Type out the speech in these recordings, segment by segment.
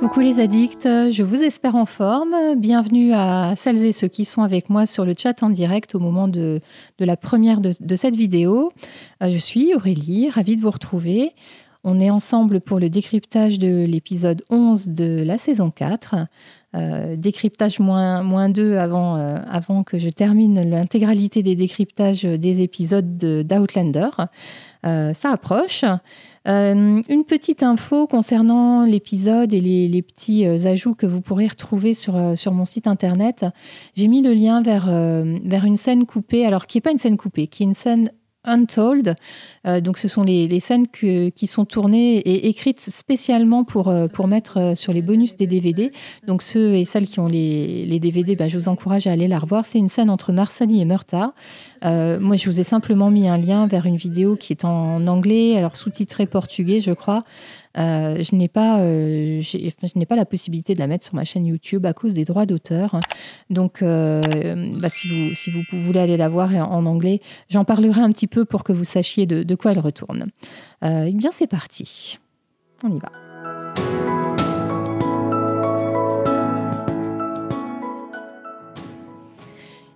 Coucou les addicts, je vous espère en forme. Bienvenue à celles et ceux qui sont avec moi sur le chat en direct au moment de, la première de, cette vidéo. Euh, je suis Aurélie, ravie de vous retrouver. On est ensemble pour le décryptage de l'épisode 11 de la saison 4. Euh, décryptage moins, moins 2 avant, euh, avant que je termine l'intégralité des décryptages des épisodes d'Outlander. ça approche. Euh, une petite info concernant l'épisode et les, petits euh, ajouts que vous pourrez retrouver sur, euh, sur mon site internet. J'ai mis le lien vers, vers une scène coupée, alors qui n'est pas une scène coupée, qui est une scène Untold. Euh, donc, ce sont les, scènes qui sont tournées et écrites spécialement pour, euh, pour mettre euh, sur les bonus des DVD. Donc, ceux et celles qui ont les, DVD, bah, je vous encourage à aller la revoir. C'est une scène entre Marsali et Murta. moi, je vous ai simplement mis un lien vers une vidéo qui est en anglais, alors sous-titré portugais, je crois. Euh, je n'ai pas, euh, pas la possibilité de la mettre sur ma chaîne YouTube à cause des droits d'auteur. Donc, euh, bah, si, vous, si vous voulez aller la voir en anglais, j'en parlerai un petit peu pour que vous sachiez de, de quoi elle retourne. eh bien, c'est parti. On y va.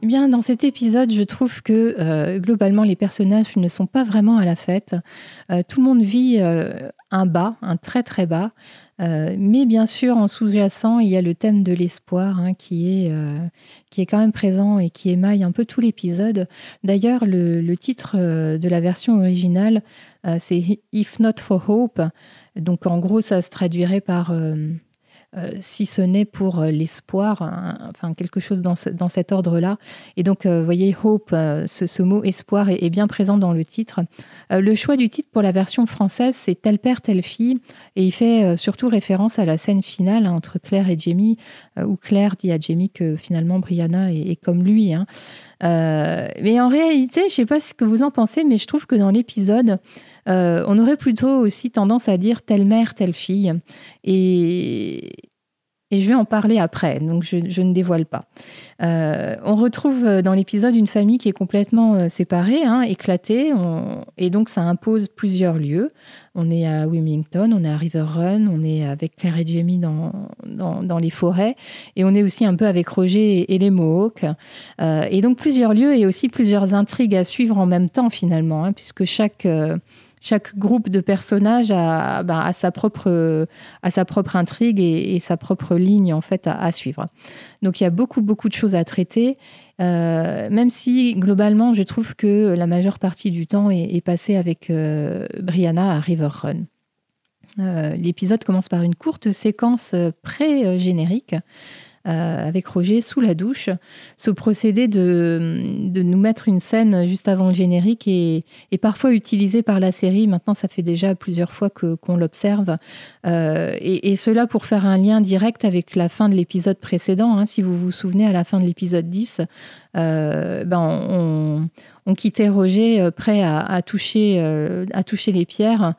Eh bien, dans cet épisode, je trouve que euh, globalement, les personnages ne sont pas vraiment à la fête. Euh, tout le monde vit euh, un bas, un très très bas. mais bien sûr, en sous-jacent, il y a le thème de l'espoir hein, qui, est, quand même présent et qui émaille un peu tout l'épisode. D'ailleurs, le, le, titre de la version originale, c'est If Not for Hope. Donc en gros, ça se traduirait par euh, si ce n'est pour euh, l'espoir, enfin quelque chose dans, dans cet ordre-là. Et donc, euh, vous voyez, hope, ce, mot espoir est, bien présent dans le titre. le choix du titre pour la version française, c'est Tel père, telle fille, et il fait surtout référence à la scène finale entre Claire et Jamie, où Claire dit à Jamie que finalement Brianna est, comme lui. Hein. Mais en réalité, je ne sais pas ce que vous en pensez, mais je trouve que dans l'épisode, euh, on aurait plutôt aussi tendance à dire telle mère, telle fille. Et, je vais en parler après, donc je, ne dévoile pas. Euh, on retrouve dans l'épisode une famille qui est complètement euh, séparée, hein, éclatée, et donc ça impose plusieurs lieux. On est à Wilmington, on est à River Run, on est avec Claire et Jamie dans, dans, les forêts, et on est aussi un peu avec Roger et, les Mohawks. et donc plusieurs lieux et aussi plusieurs intrigues à suivre en même temps finalement, hein, puisque chaque chaque groupe de personnages a, bah, sa, propre, intrigue et, sa propre ligne en fait à, suivre. Donc il y a beaucoup beaucoup de choses à traiter, euh, même si globalement je trouve que la majeure partie du temps est, passée avec euh, Brianna à River Run. Euh, l'épisode commence par une courte séquence pré-générique euh, avec Roger sous la douche. Ce procédé de, de, nous mettre une scène juste avant le générique est, est, parfois utilisé par la série. Maintenant, ça fait déjà plusieurs fois qu'on l'observe. Euh, et, cela pour faire un lien direct avec la fin de l'épisode précédent. Hein. Si vous vous souvenez, à la fin de l'épisode 10, euh, ben on, on, quittait Roger prêt à, à toucher, à toucher les pierres.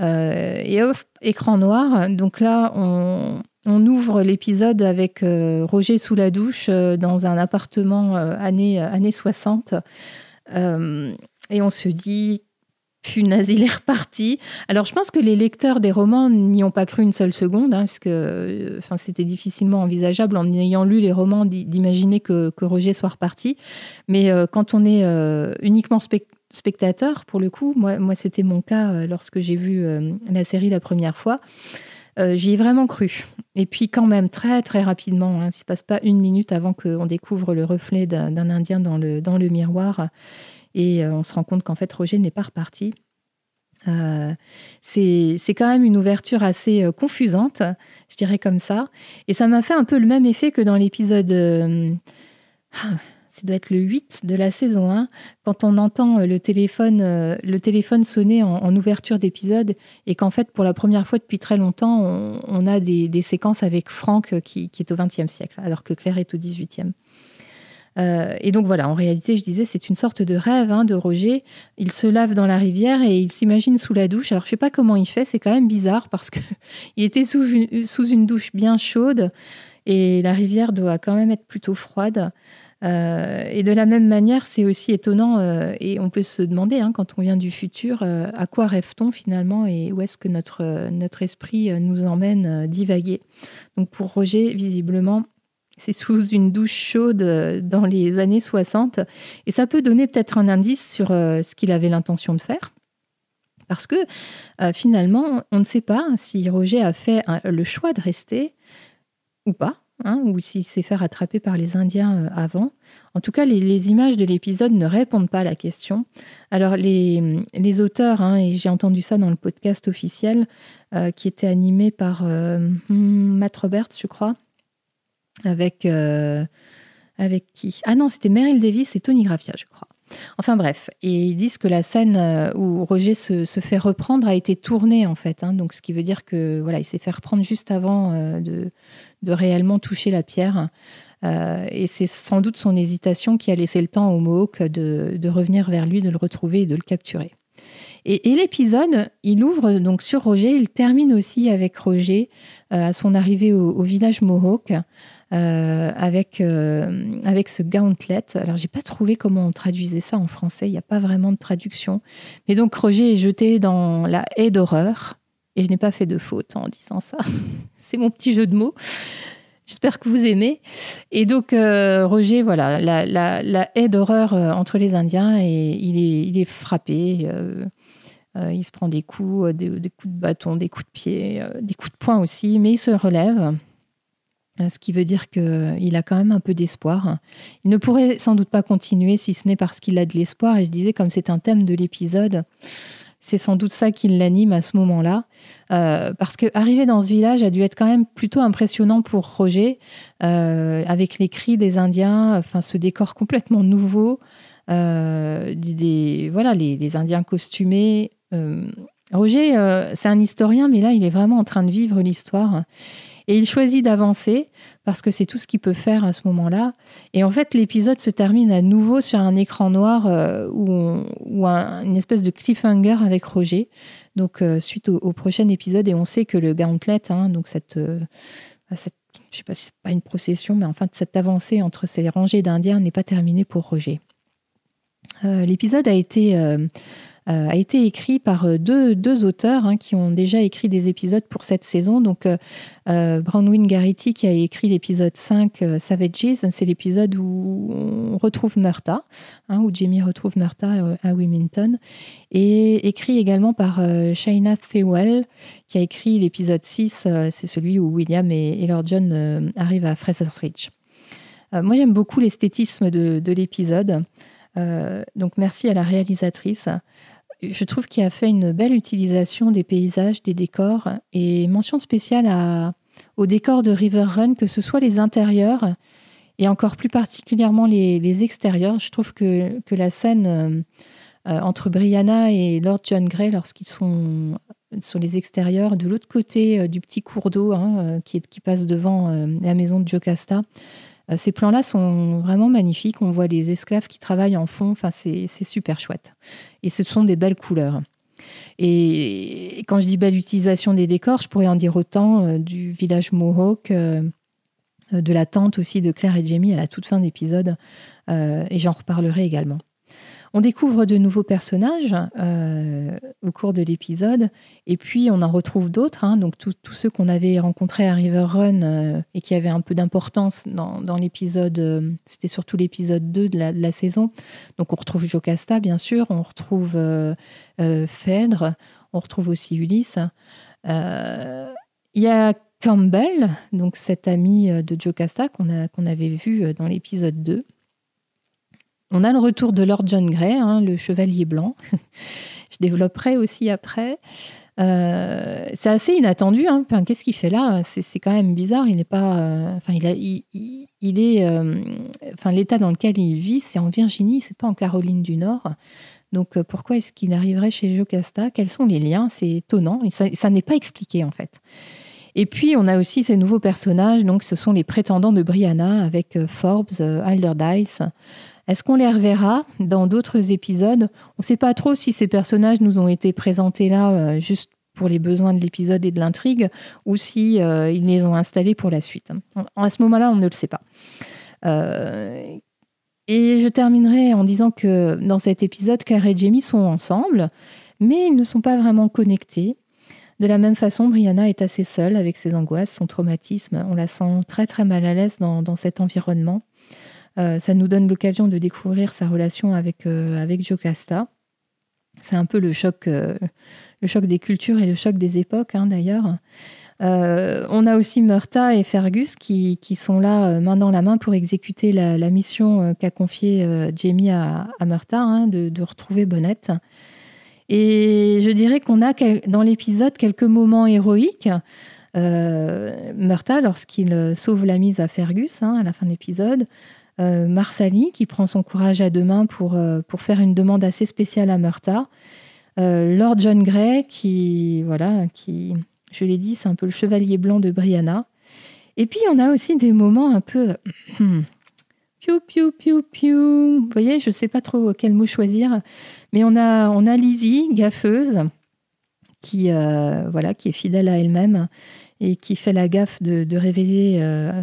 et off, écran noir. Donc là, on, on ouvre l'épisode avec euh, Roger sous la douche euh, dans un appartement euh, années, années 60. et on se dit, punaise, il est reparti. Alors, je pense que les lecteurs des romans n'y ont pas cru une seule seconde, hein, puisque c'était difficilement envisageable en ayant lu les romans d'imaginer que, Roger soit reparti. Mais quand on est uniquement spectateur, pour le coup, moi, moi c'était mon cas lorsque j'ai vu la série la première fois. Euh, j'y ai vraiment cru. Et puis quand même, très très rapidement, il ne se passe pas une minute avant qu'on découvre le reflet d'un Indien dans le, miroir. Et euh, on se rend compte qu'en fait, Roger n'est pas reparti. Euh, c'est quand même une ouverture assez confusante, je dirais comme ça. Et ça m'a fait un peu le même effet que dans l'épisode ça doit être le 8 de la saison 1, quand on entend euh, le téléphone, euh, le téléphone sonner en, ouverture d'épisode et qu'en fait, pour la première fois depuis très longtemps, on, a des, séquences avec Franck euh, qui, est au XXe siècle, alors que Claire est au XVIIIe. et donc voilà, en réalité, je disais, c'est une sorte de rêve hein, de Roger. Il se lave dans la rivière et il s'imagine sous la douche. Alors je sais pas comment il fait, c'est quand même bizarre parce que il était sous sous une douche bien chaude et la rivière doit quand même être plutôt froide. Et de la même manière, c'est aussi étonnant, et on peut se demander, hein, quand on vient du futur, à quoi rêve-t-on finalement et où est-ce que notre, notre esprit nous emmène divaguer. Donc pour Roger, visiblement, c'est sous une douche chaude dans les années 60, et ça peut donner peut-être un indice sur ce qu'il avait l'intention de faire. Parce que finalement, on ne sait pas si Roger a fait le choix de rester ou pas. Hein, ou s'il s'est fait rattraper par les Indiens euh, avant. En tout cas, les, images de l'épisode ne répondent pas à la question. Alors, les, les auteurs, hein, et j'ai entendu ça dans le podcast officiel, euh, qui était animé par euh, hmm, Matt Roberts, je crois, avec, avec qui? Ah non, c'était Meryl Davis et Tony Graffia, je crois. Enfin bref, et ils disent que la scène euh, où Roger se, fait reprendre a été tournée en fait, hein. donc ce qui veut dire que voilà, il s'est fait reprendre juste avant euh, de, réellement toucher la pierre. Euh, et c'est sans doute son hésitation qui a laissé le temps au Mohawk de, revenir vers lui, de le retrouver et de le capturer. Et, l'épisode, il ouvre donc sur Roger, il termine aussi avec Roger à son arrivée au, village Mohawk. Euh, avec, euh, avec ce gauntlet. Alors, j'ai pas trouvé comment on traduisait ça en français. Il n'y a pas vraiment de traduction. Mais donc, Roger est jeté dans la haie d'horreur. Et je n'ai pas fait de faute en disant ça. C'est mon petit jeu de mots. J'espère que vous aimez. Et donc, euh, Roger, voilà, la, la, la haie d'horreur entre les Indiens, et il est, il est frappé. Il se prend des coups, des, des, coups de bâton, des coups de pied, des coups de poing aussi, mais il se relève. Euh, ce qui veut dire qu'il a quand même un peu d'espoir. Il ne pourrait sans doute pas continuer si ce n'est parce qu'il a de l'espoir. Et je disais, comme c'est un thème de l'épisode, c'est sans doute ça qui l'anime à ce moment-là. Euh, parce que arriver dans ce village a dû être quand même plutôt impressionnant pour Roger, euh, avec les cris des Indiens, enfin ce décor complètement nouveau, des, voilà les, Indiens costumés. Roger, c'est un historien, mais là, il est vraiment en train de vivre l'histoire. Et il choisit d'avancer parce que c'est tout ce qu'il peut faire à ce moment-là. Et en fait, l'épisode se termine à nouveau sur un écran noir euh, ou une espèce de cliffhanger avec Roger. Donc, euh, suite au, prochain épisode, et on sait que le gauntlet, hein, donc cette, euh, cette je sais pas si c'est pas une procession, mais enfin, cette avancée entre ces rangées d'Indiens n'est pas terminée pour Roger. l'épisode a été euh, a été écrit par euh, deux, deux auteurs hein, qui ont déjà écrit des épisodes pour cette saison. Donc, euh, euh Brownwin Garrity qui a écrit l'épisode 5, Savages, c'est l'épisode où on retrouve Murta, hein, où Jamie retrouve Murta à Wilmington, et écrit également par Shaina Fewell qui a écrit l'épisode 6, c'est celui où William et, Lord John arrivent à Fraser's Ridge. moi, j'aime beaucoup l'esthétisme de, de l'épisode. donc, merci à la réalisatrice je trouve qu'il a fait une belle utilisation des paysages, des décors, et mention spéciale à, aux décors de River Run, que ce soit les intérieurs et encore plus particulièrement les, extérieurs. Je trouve que, la scène euh, euh, entre Brianna et Lord John Grey, lorsqu'ils sont sur les extérieurs, de l'autre côté euh, du petit cours d'eau hein, qui, passe devant la maison de Jocasta, ces plans-là sont vraiment magnifiques. On voit les esclaves qui travaillent en fond. Enfin, c'est super chouette. Et ce sont des belles couleurs. Et quand je dis belle utilisation des décors, je pourrais en dire autant euh, du village Mohawk, euh, de la tente aussi de Claire et Jamie à la toute fin d'épisode. Euh, et j'en reparlerai également. On découvre de nouveaux personnages euh, au cours de l'épisode, et puis on en retrouve d'autres, hein. donc tous ceux qu'on avait rencontrés à River Run euh, et qui avaient un peu d'importance dans, l'épisode, euh, c'était surtout l'épisode 2 de la, saison. Donc on retrouve Jocasta, bien sûr, on retrouve Phèdre, on retrouve aussi Ulysse. Il y a Campbell, donc cet ami de Jocasta qu'on avait vu dans l'épisode 2. On a le retour de Lord John Grey, hein, le chevalier blanc. Je développerai aussi après. Euh, c'est assez inattendu. Hein. Qu'est-ce qu'il fait là? C'est, quand même bizarre. Il n'est pas. Euh, il, est. Euh, enfin, l'état dans lequel il vit, c'est en Virginie, c'est pas en Caroline du Nord. Donc, pourquoi est-ce qu'il arriverait chez Jocasta? Quels sont les liens? C'est étonnant. ça, ça n'est pas expliqué en fait. Et puis, on a aussi ces nouveaux personnages. Donc, ce sont les prétendants de Brianna avec Forbes, Alderdice. Est-ce qu'on les reverra dans d'autres épisodes? On ne sait pas trop si ces personnages nous ont été présentés là euh, juste pour les besoins de l'épisode et de l'intrigue, ou si euh, ils les ont installés pour la suite. À ce moment-là, on ne le sait pas. Euh, Et je terminerai en disant que dans cet épisode, Claire et Jamie sont ensemble, mais ils ne sont pas vraiment connectés. De la même façon, Brianna est assez seule avec ses angoisses, son traumatisme. On la sent très très mal à l'aise dans, cet environnement. Euh, ça nous donne l'occasion de découvrir sa relation avec, euh, Jocasta. C'est un peu le choc, euh, le choc des cultures et le choc des époques, hein, d'ailleurs. on a aussi Murta et Fergus qui, sont là main dans la main pour exécuter la, mission qu'a confiée Jamie à, à Murta, hein, de, retrouver Bonnette. Et je dirais qu'on a dans l'épisode quelques moments héroïques. Euh, lorsqu'il sauve la mise à Fergus hein, à la fin de l'épisode. Euh, Marsali, qui prend son courage à deux mains pour, euh, pour faire une demande assez spéciale à Murta. Euh, Lord John Grey, qui, voilà, qui, je l'ai dit, c'est un peu le chevalier blanc de Brianna. Et puis, on a aussi des moments un peu. Hmm, piou, piou, piou, piou. Vous voyez, je ne sais pas trop quel mot choisir. Mais on a, on a Lizzie, gaffeuse, qui, euh, voilà, qui est fidèle à elle-même et qui fait la gaffe de, révéler, euh, euh,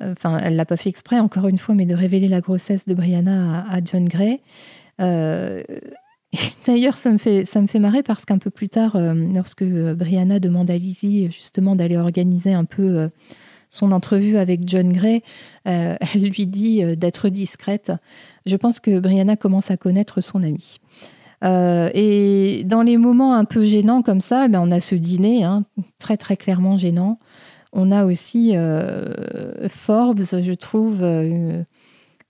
enfin, elle l'a pas fait exprès encore une fois, mais de révéler la grossesse de Brianna à, John Gray. D'ailleurs, ça me fait ça me fait marrer parce qu'un peu plus tard, lorsque Brianna demande à Lizzie justement d'aller organiser un peu son entrevue avec John Gray, euh, elle lui dit euh, d'être discrète. Je pense que Brianna commence à connaître son ami. Euh, et dans les moments un peu gênants comme ça, eh on a ce dîner, hein, très très clairement gênant. On a aussi Forbes, je trouve,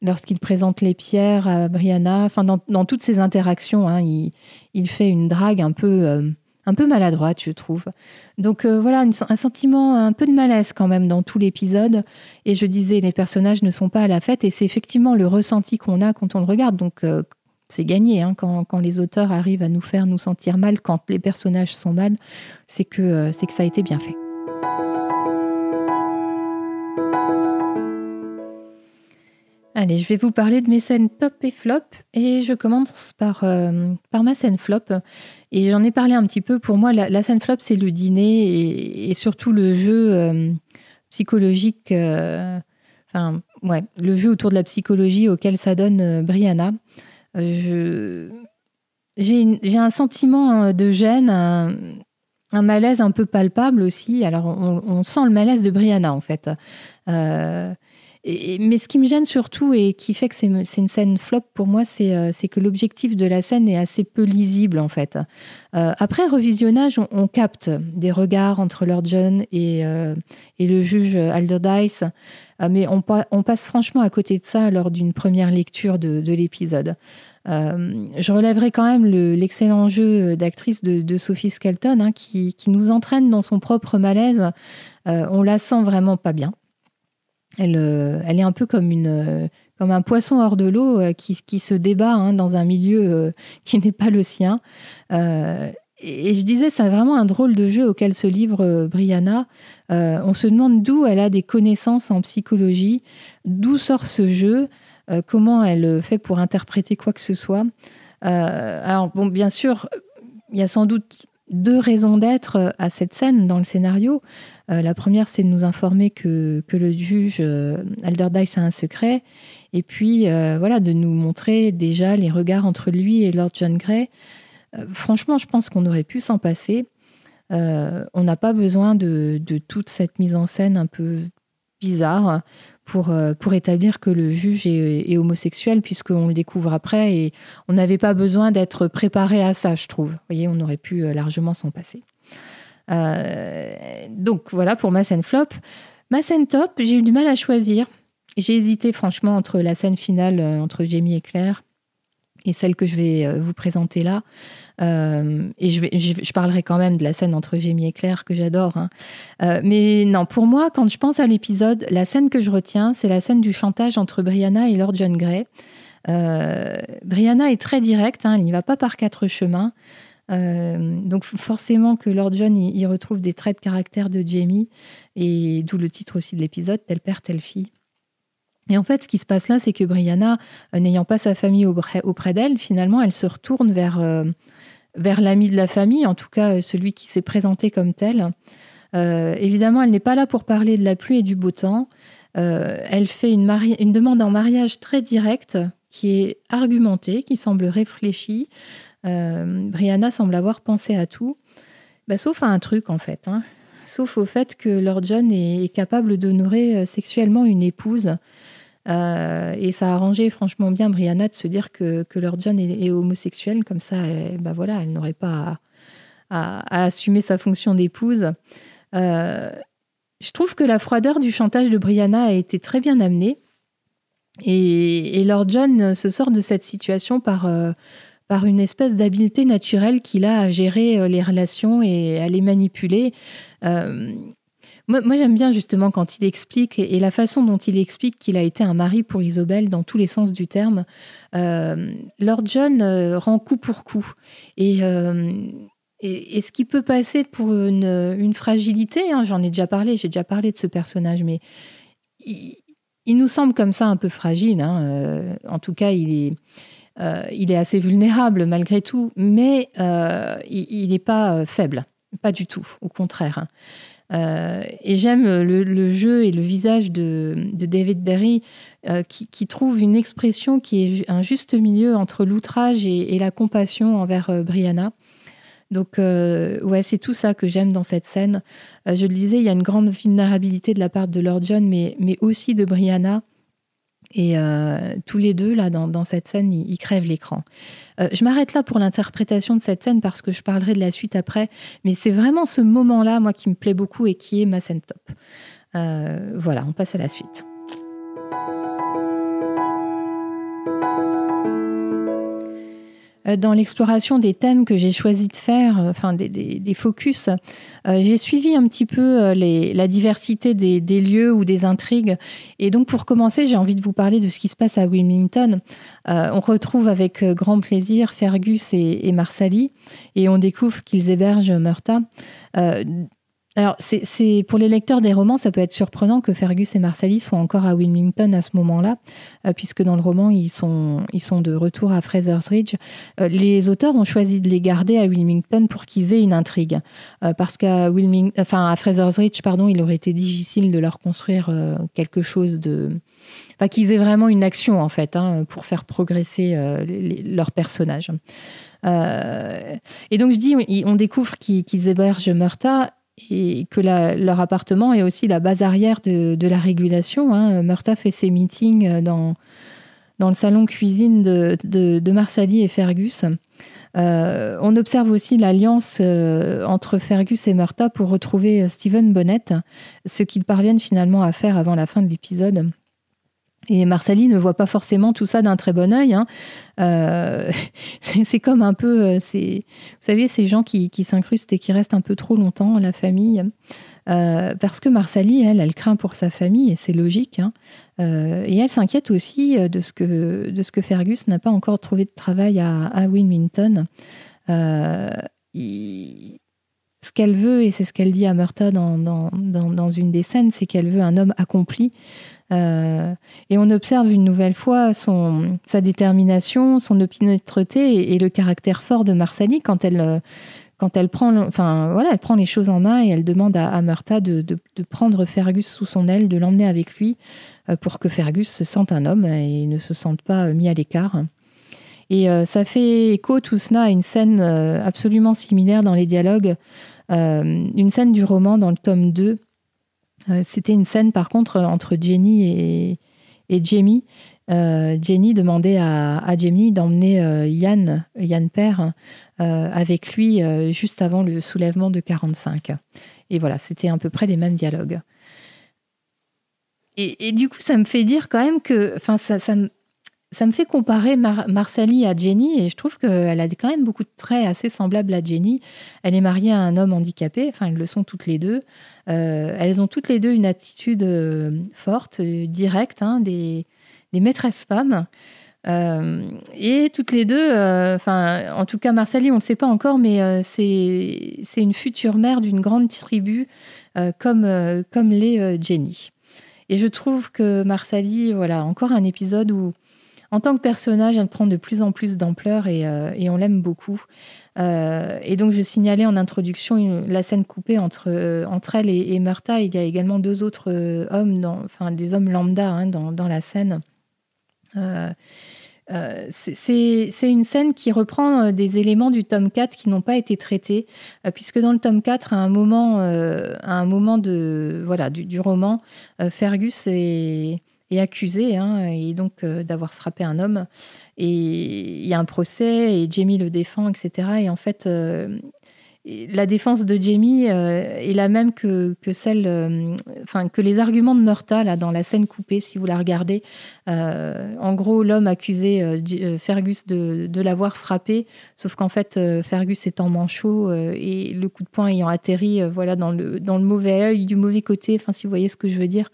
lorsqu'il présente les pierres à Brianna. Enfin, dans, toutes ces interactions, hein, il, fait une drague un peu un peu maladroite, je trouve. Donc euh, voilà, un sentiment, un peu de malaise quand même dans tout l'épisode. Et je disais, les personnages ne sont pas à la fête, et c'est effectivement le ressenti qu'on a quand on le regarde. Donc euh, c'est gagné hein, quand, les auteurs arrivent à nous faire nous sentir mal quand les personnages sont mal, c'est que, euh, c'est que ça a été bien fait. Allez, je vais vous parler de mes scènes top et flop et je commence par, par ma scène flop. Et j'en ai parlé un petit peu. Pour moi, la, scène flop, c'est le dîner et, surtout le jeu euh, psychologique. Euh, enfin, ouais, le jeu autour de la psychologie auquel ça donne euh, Brianna. j'ai un sentiment de gêne, un, malaise un peu palpable aussi. Alors, on, sent le malaise de Brianna, en fait mais ce qui me gêne surtout et qui fait que c'est une scène flop pour moi, euh, c'est que l'objectif de la scène est assez peu lisible en fait. Euh, après revisionnage, on, capte des regards entre Lord John et, euh, le juge Alderdice, mais on, passe franchement à côté de ça lors d'une première lecture de, de l'épisode. je relèverai quand même l'excellent jeu d'actrice de, Sophie Skelton hein, qui, nous entraîne dans son propre malaise. on la sent vraiment pas bien. Euh, elle, est un peu euh, comme un poisson hors de l'eau euh, qui, se débat hein, dans un milieu qui n'est pas le sien. et, je disais, c'est vraiment un drôle de jeu auquel se livre Brianna. on se demande d'où elle a des connaissances en psychologie, d'où sort ce jeu, comment elle fait pour interpréter quoi que ce soit. alors, bon, bien sûr, il y a sans doute deux raisons d'être à cette scène dans le scénario. Euh, la première, c'est de nous informer que, le juge euh, Alderdice a un secret, et puis euh, voilà, de nous montrer déjà les regards entre lui et Lord John Grey. franchement, je pense qu'on aurait pu s'en passer. on n'a pas besoin de, toute cette mise en scène un peu bizarre pour, pour établir que le juge est, est homosexuel, puisqu'on le découvre après, et on n'avait pas besoin d'être préparé à ça, je trouve. Vous voyez, on aurait pu largement s'en passer. Euh, donc voilà pour ma scène flop. Ma scène top, j'ai eu du mal à choisir. J'ai hésité franchement entre la scène finale euh, entre Jamie et Claire et celle que je vais euh, vous présenter là. et je, parlerai quand même de la scène entre Jamie et Claire que j'adore. Hein. mais non, pour moi, quand je pense à l'épisode, la scène que je retiens, c'est la scène du chantage entre Brianna et Lord John Grey. Brianna est très directe, hein, elle n'y va pas par quatre chemins. Euh, donc forcément que Lord John y, retrouve des traits de caractère de Jamie, et d'où le titre aussi de l'épisode, tel père, telle fille. Et en fait, ce qui se passe là, c'est que Brianna, euh, n'ayant pas sa famille auprès, d'elle, finalement, elle se retourne vers, euh, vers l'ami de la famille, en tout cas celui qui s'est présenté comme tel. évidemment, elle n'est pas là pour parler de la pluie et du beau temps. elle fait une, une, demande en mariage très directe, qui est argumentée, qui semble réfléchie. Brianna semble avoir pensé à tout, bah, sauf à un truc en fait. Hein. Sauf au fait que Lord John est capable d'honorer sexuellement une épouse. et ça a arrangé franchement bien Brianna de se dire que, Lord John est, homosexuel, comme ça, elle, bah voilà, elle n'aurait pas à, assumer sa fonction d'épouse. Euh, je trouve que la froideur du chantage de Brianna a été très bien amenée. Et, Lord John se sort de cette situation par, euh, par une espèce d'habileté naturelle qu'il a à gérer euh, les relations et à les manipuler. moi, j'aime bien justement quand il explique, et, la façon dont il explique qu'il a été un mari pour Isobel dans tous les sens du terme. Lord John rend coup pour coup. Et et, ce qui peut passer pour une, fragilité, hein, j'en ai déjà parlé, j'ai déjà parlé de ce personnage, mais il, nous semble comme ça un peu fragile. Hein, euh, en tout cas, il est, euh, il est assez vulnérable malgré tout, mais euh, il n'est pas faible, pas du tout, au contraire. Et j'aime le, jeu et le visage de, David Berry qui, trouve une expression qui est un juste milieu entre l'outrage et, la compassion envers Brianna. Donc, euh, ouais, c'est tout ça que j'aime dans cette scène. Euh, je le disais, il y a une grande vulnérabilité de la part de Lord John, mais aussi de Brianna. Et euh, tous les deux, là, dans, cette scène, ils, crèvent l'écran. je m'arrête là pour l'interprétation de cette scène parce que je parlerai de la suite après. Mais c'est vraiment ce moment-là, moi, qui me plaît beaucoup et qui est ma scène top. voilà, on passe à la suite. Dans l'exploration des thèmes que j'ai choisi de faire, euh, enfin des, focus, euh, j'ai suivi un petit peu la diversité des, lieux ou des intrigues. Et donc pour commencer, j'ai envie de vous parler de ce qui se passe à Wilmington. on retrouve avec grand plaisir Fergus et, et Marsali et on découvre qu'ils hébergent Murta. Alors, c'est pour les lecteurs des romans, ça peut être surprenant que Fergus et Marsali soient encore à Wilmington à ce moment-là, euh, puisque dans le roman, ils sont, ils sont de retour à Fraser's Ridge. Euh, les auteurs ont choisi de les garder à Wilmington pour qu'ils aient une intrigue, euh, parce qu'à enfin à Fraser's Ridge, pardon, il aurait été difficile de leur construire quelque chose de, enfin qu'ils aient vraiment une action en fait hein, pour faire progresser leurs personnages. et donc je dis, on découvre qu'ils hébergent Murta et que leur appartement est aussi la base arrière de, la régulation. Hein. Fait ses meetings euh, dans, dans le salon cuisine de, de, Marsali et Fergus. Euh, on observe aussi l'alliance euh, entre Fergus et Murta pour retrouver Stephen Bonnet, ce qu'ils parviennent finalement à faire avant la fin de l'épisode. Et Marsali ne voit pas forcément tout ça d'un très bon œil. Hein. Euh, c'est comme un peu, euh, vous savez, ces gens qui, s'incrustent et qui restent un peu trop longtemps, la famille. Euh, parce que Marsali, elle, elle craint pour sa famille, et c'est logique. Hein. et elle s'inquiète aussi de ce, que, de ce que Fergus n'a pas encore trouvé de travail à, à Wilmington. ce qu'elle veut, et c'est ce qu'elle dit à Murta dans, dans, dans une des scènes, c'est qu'elle veut un homme accompli. Euh, et on observe une nouvelle fois sa détermination, son opiniâtreté et, le caractère fort de Marsali quand elle, euh, quand elle prend, enfin voilà, elle prend les choses en main et elle demande à, à de, prendre Fergus sous son aile, de l'emmener avec lui euh, pour que Fergus se sente un homme et ne se sente pas mis à l'écart. Et ça fait écho tout cela à une scène absolument similaire dans les dialogues, une scène du roman dans le tome 2 euh, c'était une scène, par contre, entre Jenny et, Jamie. Euh, Jenny demandait à, Jamie d'emmener euh, Yann, Yann Père, avec lui juste avant le soulèvement de 45. Et voilà, c'était à peu près les mêmes dialogues. Et, du coup, ça me fait dire quand même que, enfin, ça, ça me fait comparer Marsali à Jenny et je trouve qu'elle a quand même beaucoup de traits assez semblables à Jenny. Elle est mariée à un homme handicapé, enfin elles le sont toutes les deux. Euh, elles ont toutes les deux une attitude euh, forte, euh, directe, hein, des, maîtresses femmes. et toutes les deux, enfin en tout cas Marsali, on ne sait pas encore, mais c'est une future mère d'une grande tribu comme, comme l'est Jenny. Et je trouve que Marsali, voilà, encore un épisode où en tant que personnage, elle prend de plus en plus d'ampleur et, et, on l'aime beaucoup. et donc, je signalais en introduction la scène coupée entre, entre elle et, et Murta. Il y a également deux autres hommes, enfin des hommes lambda hein, dans, la scène. Euh, c'est une scène qui reprend euh, des éléments du tome 4 qui n'ont pas été traités, euh, puisque dans le tome 4, à un moment, un moment de, voilà, du, roman, Fergus est, est accusé hein, et donc d'avoir frappé un homme. Et il y a un procès et Jamie le défend, etc. Et en fait, la défense de Jamie euh, est la même que, celle, euh, enfin que les arguments de Murta là dans la scène coupée, si vous la regardez. Euh, en gros, l'homme accusait Fergus de, l'avoir frappé, sauf qu'en fait, Fergus est en manchot et le coup de poing ayant atterri, voilà, dans le dans le mauvais œil, du mauvais côté. Enfin, si vous voyez ce que je veux dire.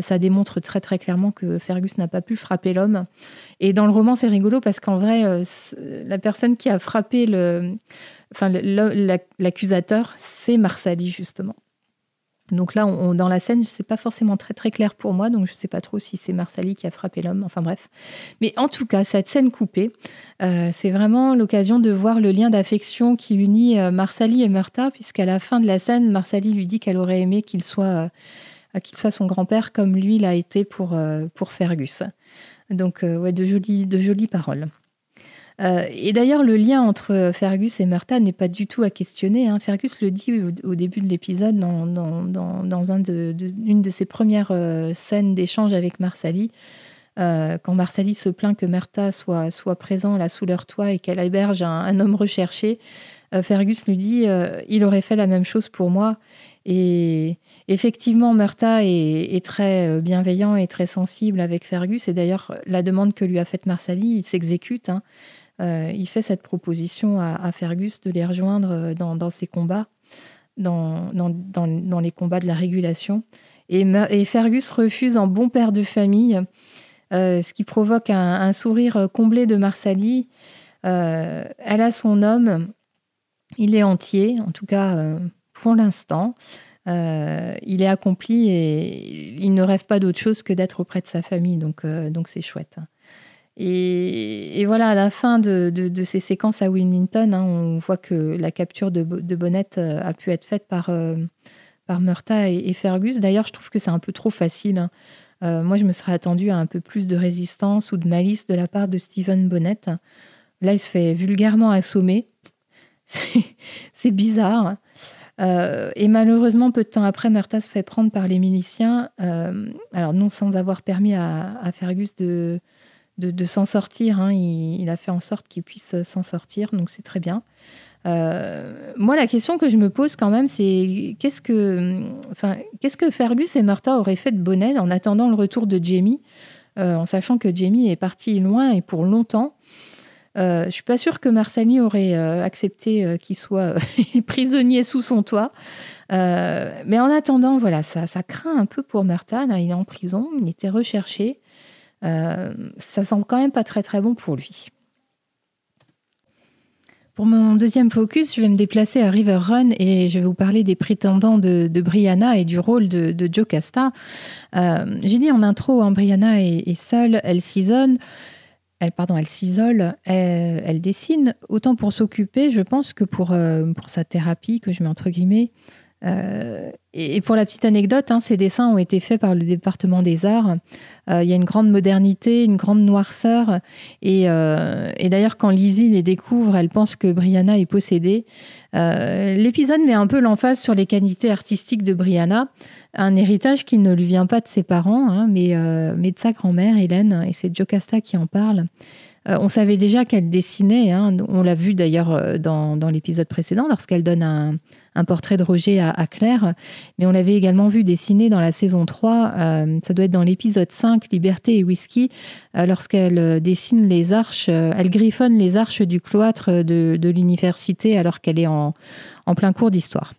Ça démontre très très clairement que Fergus n'a pas pu frapper l'homme. Et dans le roman, c'est rigolo parce qu'en vrai, la personne qui a frappé le, enfin, l'accusateur, c'est Marsali, justement. Donc là, dans la scène, c'est pas forcément très très clair pour moi, donc je sais pas trop si c'est Marsali qui a frappé l'homme. Enfin bref, mais en tout cas, cette scène coupée, euh, c'est vraiment l'occasion de voir le lien d'affection qui unit euh, Marsali et Murta, puisqu'à la fin de la scène, Marsali lui dit qu'elle aurait aimé qu'il soit euh, qu'il soit son grand-père comme lui l'a été pour pour Fergus. Donc ouais, de jolies paroles. Euh, et d'ailleurs, le lien entre Fergus et Murta n'est pas du tout à questionner. Hein. Fergus le dit au, début de l'épisode, dans, une de ses premières euh, scènes d'échange avec Marsali. Euh, quand Marsali se plaint que Murta soit, soit présent là sous leur toit et qu'elle héberge un, homme recherché, Fergus lui dit Il aurait fait la même chose pour moi. Et effectivement, Murta est, très bienveillant et très sensible avec Fergus. Et d'ailleurs, la demande que lui a faite Marsali, il s'exécute. Hein. Euh, il fait cette proposition à, Fergus de les rejoindre euh, dans, ses combats, dans, les combats de la régulation. Et, Fergus refuse en bon père de famille, euh, ce qui provoque un, sourire comblé de Marsali. elle a son homme, il est entier, en tout cas pour l'instant. il est accompli et il ne rêve pas d'autre chose que d'être auprès de sa famille, donc donc c'est chouette. Et, voilà, à la fin de, ces séquences à Wilmington, hein, on voit que la capture de, de euh, a pu être faite par, euh, par Murta et, Fergus. D'ailleurs, je trouve que c'est un peu trop facile. Hein. Euh, moi, je me serais attendu à un peu plus de résistance ou de malice de la part de Stephen Bonnette. Là, il se fait vulgairement assommer. C'est bizarre. Et malheureusement, peu de temps après, Murta se fait prendre par les miliciens. alors, non sans avoir permis à Fergus de, s'en sortir. Hein. Il, a fait en sorte qu'il puisse s'en sortir, donc c'est très bien. Euh, moi, la question que je me pose quand même, c'est qu'est-ce que, enfin, qu'est-ce que Fergus et Martha auraient fait de Bonnet en attendant le retour de Jamie, euh, en sachant que Jamie est parti loin et pour longtemps. Euh, je suis pas sûre que Marsali aurait euh, accepté qu'il soit prisonnier sous son toit. mais en attendant, voilà, ça, craint un peu pour Martha. il est en prison, il était recherché. Euh, ça semble quand même pas très très bon pour lui. Pour mon deuxième focus, je vais me déplacer à River Run et je vais vous parler des prétendants de, Brianna et du rôle de, Jocasta. Euh, j'ai dit en intro, hein, Brianna est, seule, elle s'isole, elle, pardon, elle s'isole, elle, dessine, autant pour s'occuper, je pense, que pour, euh, pour sa thérapie, que je mets entre guillemets. Euh, et, pour la petite anecdote, hein, ces dessins ont été faits par le département des arts. Euh, il y a une grande modernité, une grande noirceur. Et, euh, d'ailleurs, quand Lizzie les découvre, elle pense que Brianna est possédée. L'épisode met un peu l'emphase sur les qualités artistiques de Brianna, un héritage qui ne lui vient pas de ses parents, hein, mais, mais de sa grand-mère, Hélène. Et c'est Jocasta qui en parle. Euh, on savait déjà qu'elle dessinait, hein. on l'a vu d'ailleurs euh, dans, l'épisode précédent lorsqu'elle donne un, portrait de Roger à, Claire, mais on l'avait également vu dessiner dans la saison 3, euh, ça doit être dans l'épisode 5, Liberté et Whisky, lorsqu'elle dessine les arches, elle griffonne les arches du cloître de, l'université alors qu'elle est en plein cours d'histoire.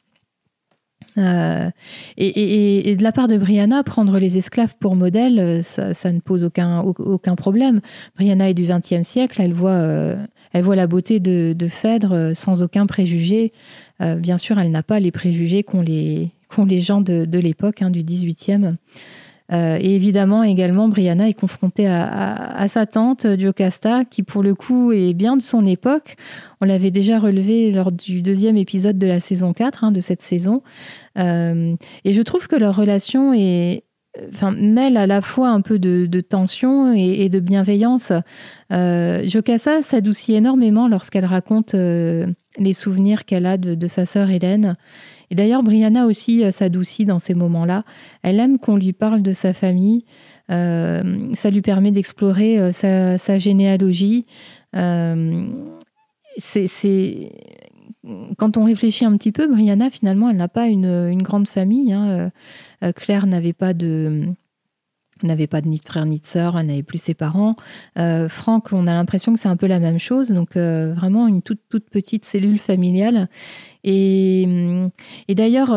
Euh, et, de la part de Brianna, prendre les esclaves pour modèle, euh, ça, ne pose aucun, aucun problème. Brianna est du XXe siècle, elle voit, euh, elle voit la beauté de, Phèdre sans aucun préjugé. bien sûr, elle n'a pas les préjugés qu'ont les, les gens de, l'époque, hein, du XVIIIe. Et évidemment, également, Brianna est confrontée à, sa tante, Jocasta, qui pour le coup est bien de son époque. On l'avait déjà relevé lors du deuxième épisode de la saison 4, hein, de cette saison. et je trouve que leur relation est, mêle à la fois un peu de, tension et, de bienveillance. Euh, s'adoucit énormément lorsqu'elle raconte euh, les souvenirs qu'elle a de, sa sœur Hélène. Et d'ailleurs, Brianna aussi euh, s'adoucit dans ces moments-là. Elle aime qu'on lui parle de sa famille. ça lui permet d'explorer sa, généalogie. c'est quand on réfléchit un petit peu, Brianna, finalement, elle n'a pas une, grande famille. Hein. Euh, Claire n'avait pas de n'avait pas ni de frère ni de sœur, elle n'avait plus ses parents. Euh, Franck, on a l'impression que c'est un peu la même chose, donc euh, vraiment une toute petite cellule familiale. Et, d'ailleurs,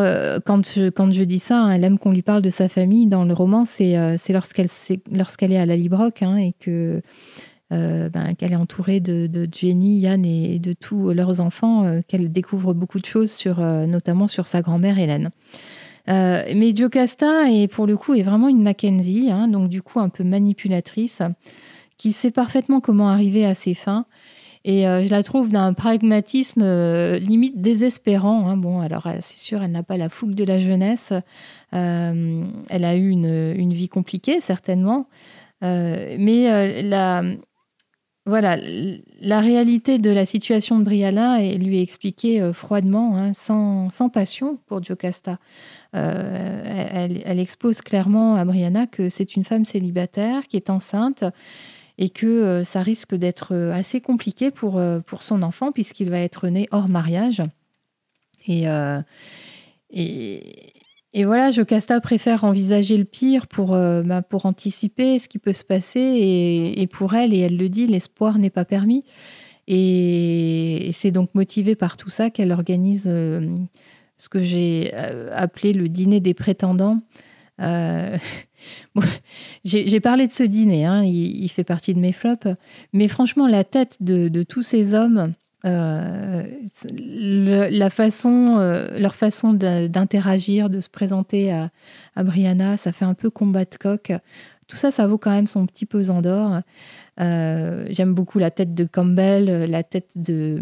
quand, je, quand je dis ça, hein, elle aime qu'on lui parle de sa famille dans le roman, c'est lorsqu'elle lorsqu'elle est à la Librock hein, et que euh, ben, qu'elle est entourée de, Jenny, Yann et de tous leurs enfants, euh, qu'elle découvre beaucoup de choses, sur, euh, notamment sur sa grand-mère Hélène. mais Jocasta, est, pour le coup, est vraiment une Mackenzie, hein, donc du coup un peu manipulatrice, qui sait parfaitement comment arriver à ses fins. Et je la trouve d'un pragmatisme limite désespérant. Hein. Bon, alors c'est sûr, elle n'a pas la fougue de la jeunesse. elle a eu une, vie compliquée, certainement. mais la, voilà, la réalité de la situation de Briala lui est expliquée euh, froidement, hein, sans, passion pour Jocasta. Euh, elle, expose clairement à Brianna que c'est une femme célibataire qui est enceinte et que euh, ça risque d'être assez compliqué pour, pour son enfant puisqu'il va être né hors mariage. Et, et, voilà, Jocasta préfère envisager le pire pour, euh, bah, pour anticiper ce qui peut se passer. Et, pour elle, et elle le dit, l'espoir n'est pas permis. Et, c'est donc motivé par tout ça qu'elle organise euh, ce que j'ai euh, appelé le dîner des prétendants. J'ai parlé de ce dîner, hein, il, fait partie de mes flops, mais franchement, la tête de tous ces hommes euh, la façon, euh, leur façon d'interagir, de se présenter à, Brianna, ça fait un peu combat de coq. Tout ça, ça vaut quand même son petit pesant d'or. Euh, j'aime beaucoup la tête de Campbell, la tête de,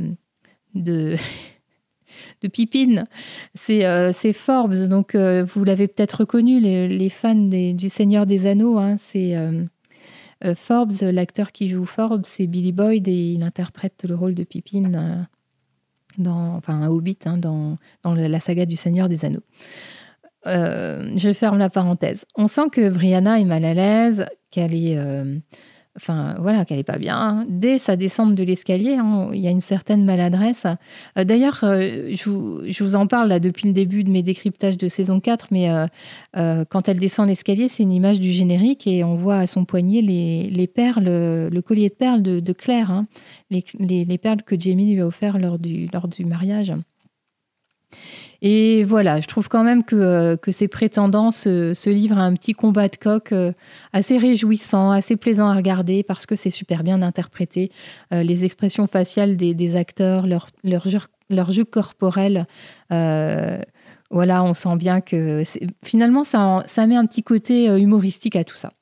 de, de Pippin. C'est Forbes, donc vous l'avez peut-être reconnu, les, fans du Seigneur des Anneaux. Hein, c'est euh, Forbes, l'acteur qui joue Forbes, c'est Billy Boyd et il interprète le rôle de Pippin euh, dans, enfin un Hobbit hein, dans, la saga du Seigneur des Anneaux. Euh, je ferme la parenthèse. On sent que Brianna est mal à l'aise, qu'elle est enfin voilà, qu'elle n'est pas bien. Dès sa descente de l'escalier, hein, il y a une certaine maladresse. Euh, d'ailleurs, euh, je, vous, en parle là depuis le début de mes décryptages de saison 4, mais euh, quand elle descend l'escalier, c'est une image du générique et on voit à son poignet les, perles, le collier de perles de, Claire, hein. les, perles que Jamie lui a offert lors du, lors du mariage. Et voilà, je trouve quand même que, euh, ces prétendants se, livrent à un petit combat de coq euh, assez réjouissant, assez plaisant à regarder parce que c'est super bien interprété. Euh, les expressions faciales des, acteurs, leur, leur jeu corporel. voilà, on sent bien que finalement, ça, ça met un petit côté humoristique à tout ça.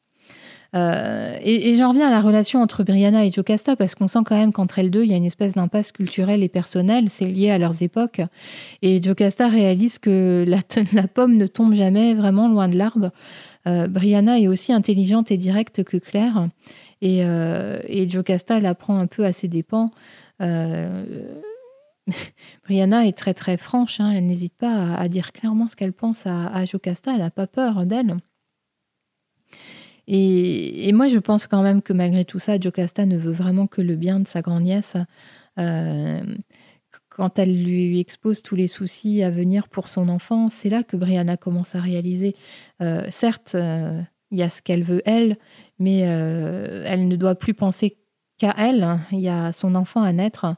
Euh, et, j'en reviens à la relation entre Brianna et Jocasta parce qu'on sent quand même qu'entre elles deux, il y a une espèce d'impasse culturelle et personnelle. C'est lié à leurs époques. Et Jocasta réalise que la, pomme ne tombe jamais vraiment loin de l'arbre. Euh, Brianna est aussi intelligente et directe que Claire. Et, euh, et Jocasta l'apprend un peu à ses dépens. Brianna est très très franche, hein. elle n'hésite pas à, dire clairement ce qu'elle pense à, à Jocasta, elle n'a pas peur d'elle. Et, moi, je pense quand même que malgré tout ça, Jocasta ne veut vraiment que le bien de sa grand-nièce. Euh, quand elle lui expose tous les soucis à venir pour son enfant, c'est là que Brianna commence à réaliser. Euh, certes, euh, il y a ce qu'elle veut elle, mais elle ne doit plus penser qu'à elle. Il y a son enfant à naître.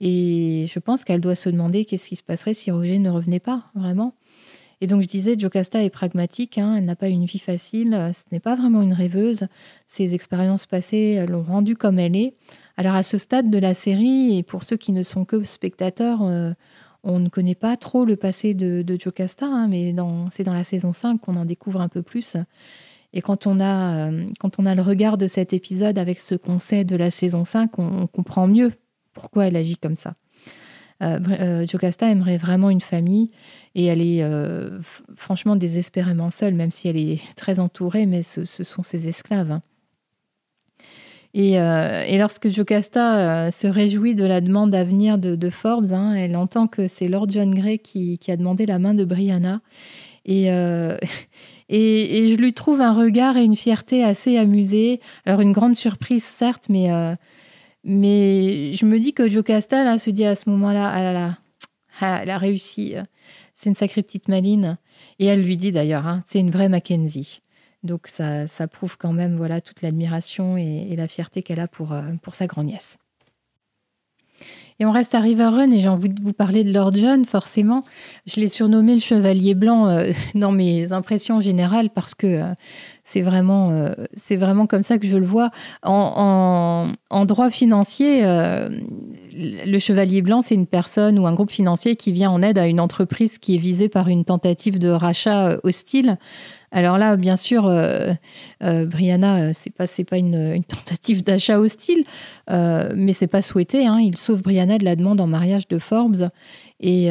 Et je pense qu'elle doit se demander qu'est-ce qui se passerait si Roger ne revenait pas, vraiment. Et donc je disais, Jocasta est pragmatique, hein, elle n'a pas une vie facile, ce n'est pas vraiment une rêveuse, ses expériences passées l'ont rendue comme elle est. Alors à ce stade de la série, et pour ceux qui ne sont que spectateurs, euh, on ne connaît pas trop le passé de, Jocasta, hein, mais c'est dans la saison 5 qu'on en découvre un peu plus. Et quand on, a, quand on a le regard de cet épisode avec ce qu'on sait de la saison 5, on, comprend mieux pourquoi elle agit comme ça. Jocasta aimerait vraiment une famille et elle est franchement désespérément seule, même si elle est très entourée, mais ce, sont ses esclaves. Hein. Euh, et, lorsque Jocasta euh, se réjouit de la demande à venir de, Forbes, hein, elle entend que c'est Lord John Grey qui, a demandé la main de Brianna. Euh, et, et, je lui trouve un regard et une fierté assez amusés. Alors une grande surprise certes, mais, mais je me dis que Jocasta se dit à ce moment-là, ah là là, ah, elle a réussi. C'est une sacrée petite maline. Et elle lui dit d'ailleurs, hein, c'est une vraie Mackenzie. Donc ça, prouve quand même voilà toute l'admiration et, la fierté qu'elle a pour, euh, pour sa grand-nièce. Et on reste à Riverrun et j'ai envie de vous parler de Lord John, forcément. Je l'ai surnommé le chevalier blanc euh, dans mes impressions générales parce que euh, c'est vraiment, c'est vraiment comme ça que je le vois. En droit financier, le chevalier blanc, c'est une personne ou un groupe financier qui vient en aide à une entreprise qui est visée par une tentative de rachat hostile. Alors là, bien sûr, euh, euh, Brianna, euh, c'est pas pas une, tentative d'achat hostile, mais c'est pas souhaité. Hein. Il sauve Brianna de la demande en mariage de Forbes. Et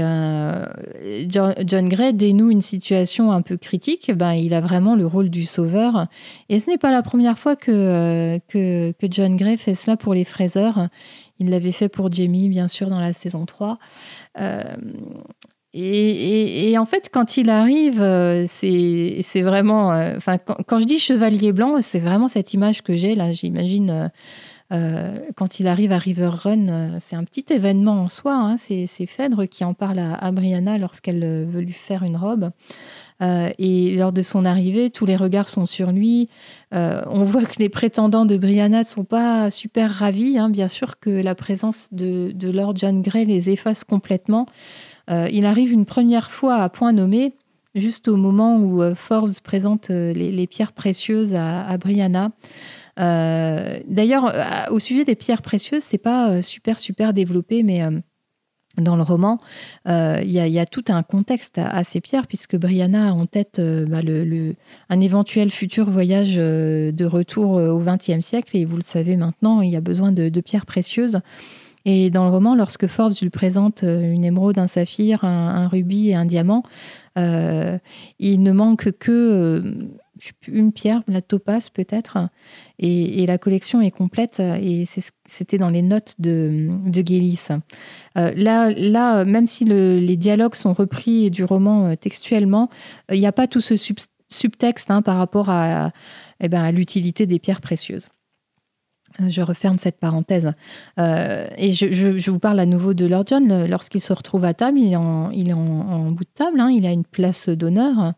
John, Gray dénoue une situation un peu critique. Ben, il a vraiment le rôle du sauveur. Et ce n'est pas la première fois que, John Gray fait cela pour les fraiseurs. Il l'avait fait pour Jamie, bien sûr, dans la saison 3. Et, en fait, quand il arrive, euh, c'est vraiment. Euh, enfin, quand, je dis chevalier blanc, c'est vraiment cette image que j'ai là. J'imagine euh, quand il arrive à River Run, c'est un petit événement en soi. Hein. c'est Phèdre qui en parle à, Brianna lorsqu'elle veut lui faire une robe. et lors de son arrivée, tous les regards sont sur lui. on voit que les prétendants de Brianna ne sont pas super ravis. Hein. Bien sûr que la présence de, de Lord John Grey les efface complètement. Euh, il arrive une première fois à point nommé, juste au moment où euh, Forbes présente euh, les, pierres précieuses à, Brianna. D'ailleurs, au sujet des pierres précieuses, c'est pas super super développé, mais dans le roman, il y, a tout un contexte à, ces pierres, puisque Brianna a en tête bah, un éventuel futur voyage de retour au XXe siècle, et vous le savez maintenant, il y a besoin de pierres précieuses. Et dans le roman, lorsque Forbes lui présente euh, une émeraude, un saphir, un, rubis et un diamant, euh, il ne manque que euh, une pierre, la topaze peut-être, et, la collection est complète. Et c'était dans les notes de, de Gélis. là, là, même si les dialogues sont repris du roman textuellement, il n'y a pas tout ce subtexte hein, par rapport à, eh ben, à l'utilité des pierres précieuses. Euh, je referme cette parenthèse. Euh, et je, vous parle à nouveau de Lord John. Lorsqu'il se retrouve à table, il est en, bout de table, hein. il a une place d'honneur.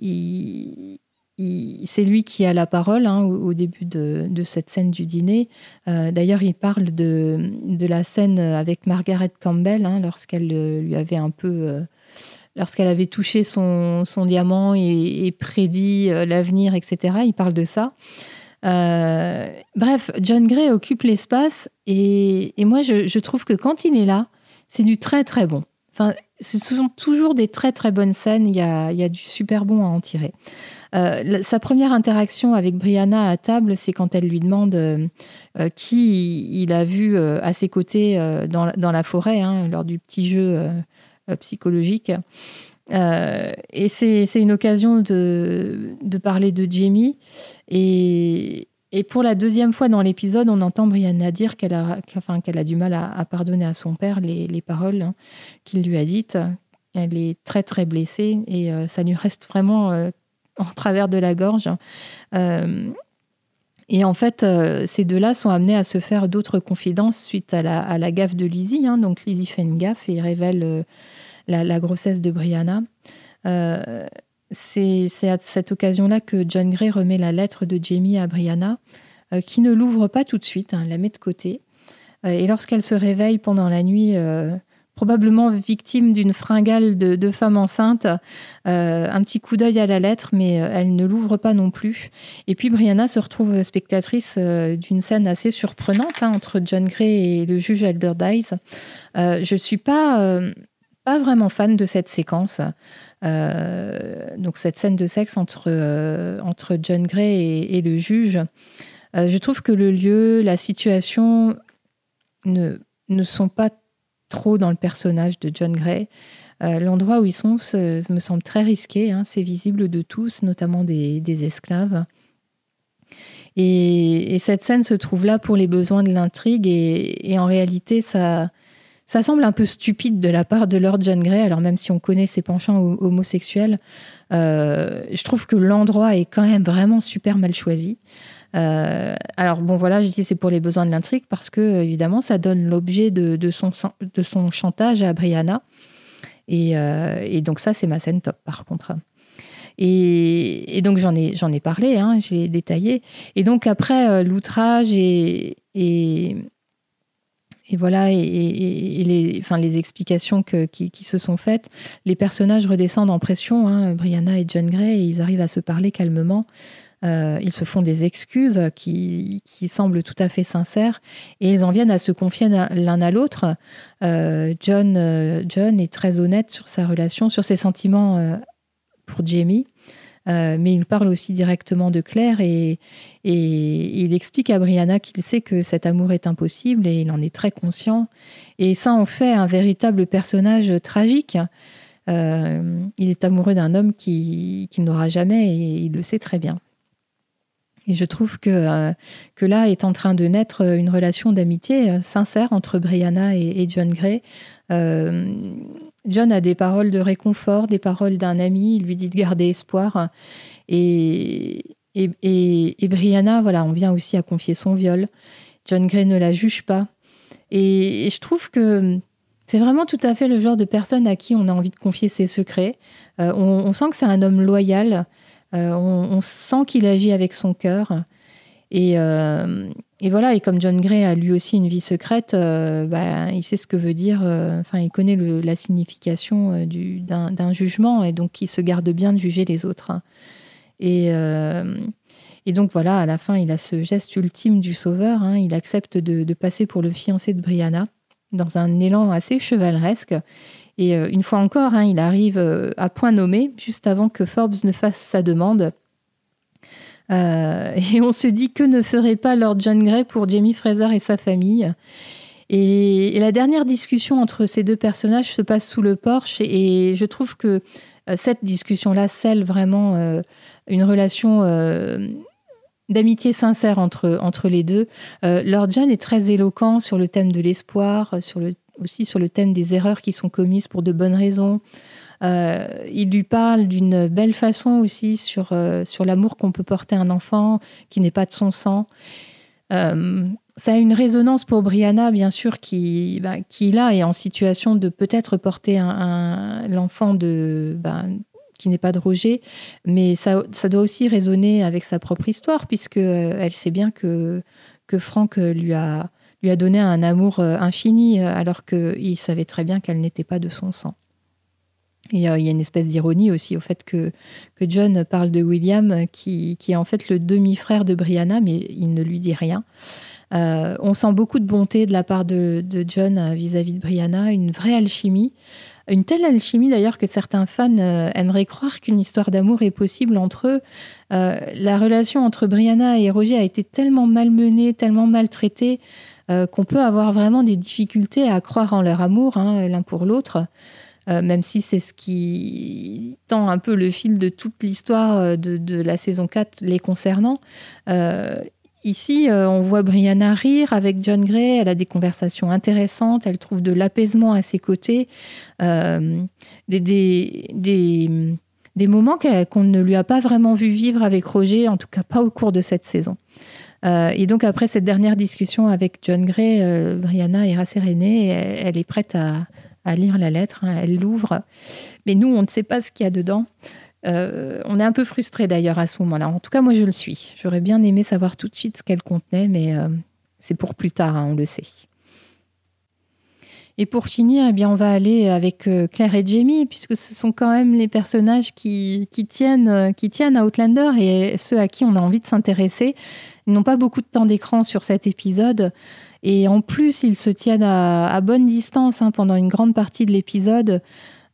c'est lui qui a la parole hein, au, début de, cette scène du dîner. Euh, d'ailleurs, il parle de, la scène avec Margaret Campbell, hein, lorsqu'elle lui avait un peu... lorsqu'elle avait touché son, diamant et prédit l'avenir, etc. Il parle de ça. Euh, bref, John Gray occupe l'espace et, moi je, trouve que quand il est là, c'est du très très bon. Enfin, ce sont toujours des très très bonnes scènes, il y a, il y a du super bon à en tirer. Euh, sa première interaction avec Brianna à table, c'est quand elle lui demande euh, qui il a vu à ses côtés dans, dans, la forêt, hein, lors du petit jeu psychologique. Euh, et c'est une occasion de, de, parler de Jamie. Et, et, pour la deuxième fois dans l'épisode, on entend Brianna dire qu'elle a, enfin, qu'elle a du mal à, pardonner à son père les, les paroles hein, qu'il lui a dites. Elle est très très blessée et euh, ça lui reste vraiment euh, en travers de la gorge. et en fait, ces deux-là sont amenés à se faire d'autres confidences suite à la, à la gaffe de Lizzie. Hein. Donc Lizzie fait une gaffe et révèle la, grossesse de Brianna. Euh, c'est à cette occasion-là que John Gray remet la lettre de Jamie à Brianna, euh, qui ne l'ouvre pas tout de suite, hein, la met de côté. Euh, et lorsqu'elle se réveille pendant la nuit, probablement victime d'une fringale de, femme enceinte, un petit coup d'œil à la lettre, mais elle ne l'ouvre pas non plus. Et puis Brianna se retrouve spectatrice d'une scène assez surprenante hein, entre John Gray et le juge Elder Dice. je ne suis pas pas vraiment fan de cette séquence. donc cette scène de sexe entre, entre John Gray et, le juge. je trouve que le lieu, la situation ne, ne sont pas trop dans le personnage de John Gray. L'endroit où ils sont me semble très risqué. Hein. C'est visible de tous, notamment des, des esclaves. Et, cette scène se trouve là pour les besoins de l'intrigue. Et, en réalité, ça, ça semble un peu stupide de la part de Lord John Grey. Alors même si on connaît ses penchants homosexuels, euh, je trouve que l'endroit est quand même vraiment super mal choisi. Euh, alors bon voilà, je dis c'est pour les besoins de l'intrigue parce que évidemment ça donne l'objet de, son, de son chantage à Brianna. Et, euh, et donc ça c'est ma scène top par contre. Et, donc j'en ai, j'en ai parlé, hein, j'ai détaillé. Et donc après, l'outrage et, voilà, et, les, enfin, les explications que, qui, se sont faites, les personnages redescendent en pression, hein, Brianna et John Gray, et ils arrivent à se parler calmement. Euh, ils se font des excuses qui, qui, semblent tout à fait sincères et ils en viennent à se confier l'un à l'autre. Euh, John, John est très honnête sur sa relation, sur ses sentiments pour Jamie. Euh, mais il parle aussi directement de Claire et, il explique à Brianna qu'il sait que cet amour est impossible et il en est très conscient. Et ça en fait un véritable personnage tragique. Euh, il est amoureux d'un homme qu'il qui n'aura jamais et il le sait très bien. Et je trouve que, euh, que là est en train de naître une relation d'amitié sincère entre Brianna et, et John Gray. John a des paroles de réconfort, des paroles d'un ami, il lui dit de garder espoir. Et, et, Brianna, voilà, on vient aussi à confier son viol. John Gray ne la juge pas. Et, je trouve que c'est vraiment tout à fait le genre de personne à qui on a envie de confier ses secrets. Euh, on, sent que c'est un homme loyal. Euh, on, sent qu'il agit avec son cœur. Et, euh, et voilà, et comme John Gray a lui aussi une vie secrète, euh, bah, il sait ce que veut dire, enfin, il connaît la signification d'un jugement et donc il se garde bien de juger les autres. Et, et, donc voilà, à la fin, il a ce geste ultime du sauveur, hein. il accepte de, passer pour le fiancé de Brianna dans un élan assez chevaleresque. Et une fois encore, hein, il arrive à point nommé, juste avant que Forbes ne fasse sa demande. Euh, et on se dit que ne ferait pas Lord John Gray pour Jamie Fraser et sa famille. Et, la dernière discussion entre ces deux personnages se passe sous le porche et, je trouve que euh, cette discussion-là scelle vraiment euh, une relation d'amitié sincère entre, entre les deux. Lord John est très éloquent sur le thème de l'espoir, sur le, aussi sur le thème des erreurs qui sont commises pour de bonnes raisons. Euh, il lui parle d'une belle façon aussi sur, euh, sur l'amour qu'on peut porter à un enfant qui n'est pas de son sang. Euh, ça a une résonance pour Brianna, bien sûr, qui, bah, qui là est en situation de peut-être porter un, l'enfant de, bah, qui n'est pas de Roger, mais ça, ça doit aussi résonner avec sa propre histoire, puisque elle sait bien que, que Franck lui a, lui a donné un amour infini, alors qu'il savait très bien qu'elle n'était pas de son sang. Il y, a, une espèce d'ironie aussi au fait que, John parle de William, qui, est en fait le demi-frère de Brianna, mais il ne lui dit rien. Euh, on sent beaucoup de bonté de la part de, John vis-à-vis de Brianna, une vraie alchimie. Une telle alchimie d'ailleurs que certains fans euh, aimeraient croire qu'une histoire d'amour est possible entre eux. Euh, la relation entre Brianna et Roger a été tellement malmenée, tellement maltraitée, qu'on peut avoir vraiment des difficultés à croire en leur amour hein, l'un pour l'autre. Euh, même si c'est ce qui tend un peu le fil de toute l'histoire euh, de, la saison 4 les concernant. Euh, ici, on voit Brianna rire avec John Gray, elle a des conversations intéressantes, elle trouve de l'apaisement à ses côtés, des, des, moments qu'on ne lui a pas vraiment vu vivre avec Roger, en tout cas pas au cours de cette saison. Et donc après cette dernière discussion avec John Gray, Brianna est rassérénée, elle, est prête à, à lire la lettre. Hein, elle l'ouvre, mais nous, on ne sait pas ce qu'il y a dedans. Euh, on est un peu frustré d'ailleurs à ce moment-là. En tout cas, moi, je le suis. J'aurais bien aimé savoir tout de suite ce qu'elle contenait, mais euh, c'est pour plus tard, hein, on le sait. Et pour finir, eh bien, on va aller avec euh, Claire et Jamie, puisque ce sont quand même les personnages qui, tiennent, euh, qui tiennent à Outlander et ceux à qui on a envie de s'intéresser. Ils n'ont pas beaucoup de temps d'écran sur cet épisode. Et en plus, ils se tiennent à, bonne distance hein, pendant une grande partie de l'épisode.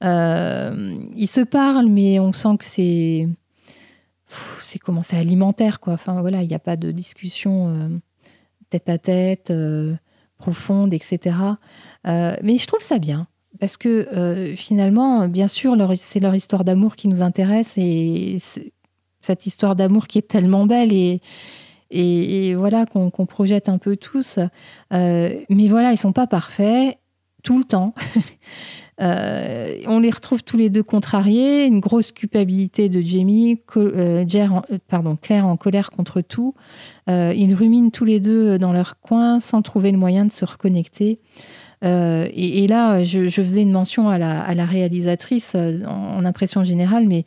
Euh, ils se parlent, mais on sent que c'est. C'est comment C'est alimentaire, quoi. Enfin, voilà, il n'y a pas de discussion tête à tête profonde, etc. Euh, mais je trouve ça bien. Parce que euh, finalement, bien sûr, c'est leur histoire d'amour qui nous intéresse et cette histoire d'amour qui est tellement belle et, voilà qu'on projette un peu tous. Euh, mais voilà, ils sont pas parfaits tout le temps. on les retrouve tous les deux contrariés, une grosse culpabilité de Jamie, Claire en colère contre tout. Ils ruminent tous les deux dans leur coin sans trouver le moyen de se reconnecter. Euh, et, là, je, faisais une mention à la, réalisatrice euh, en, impression générale, mais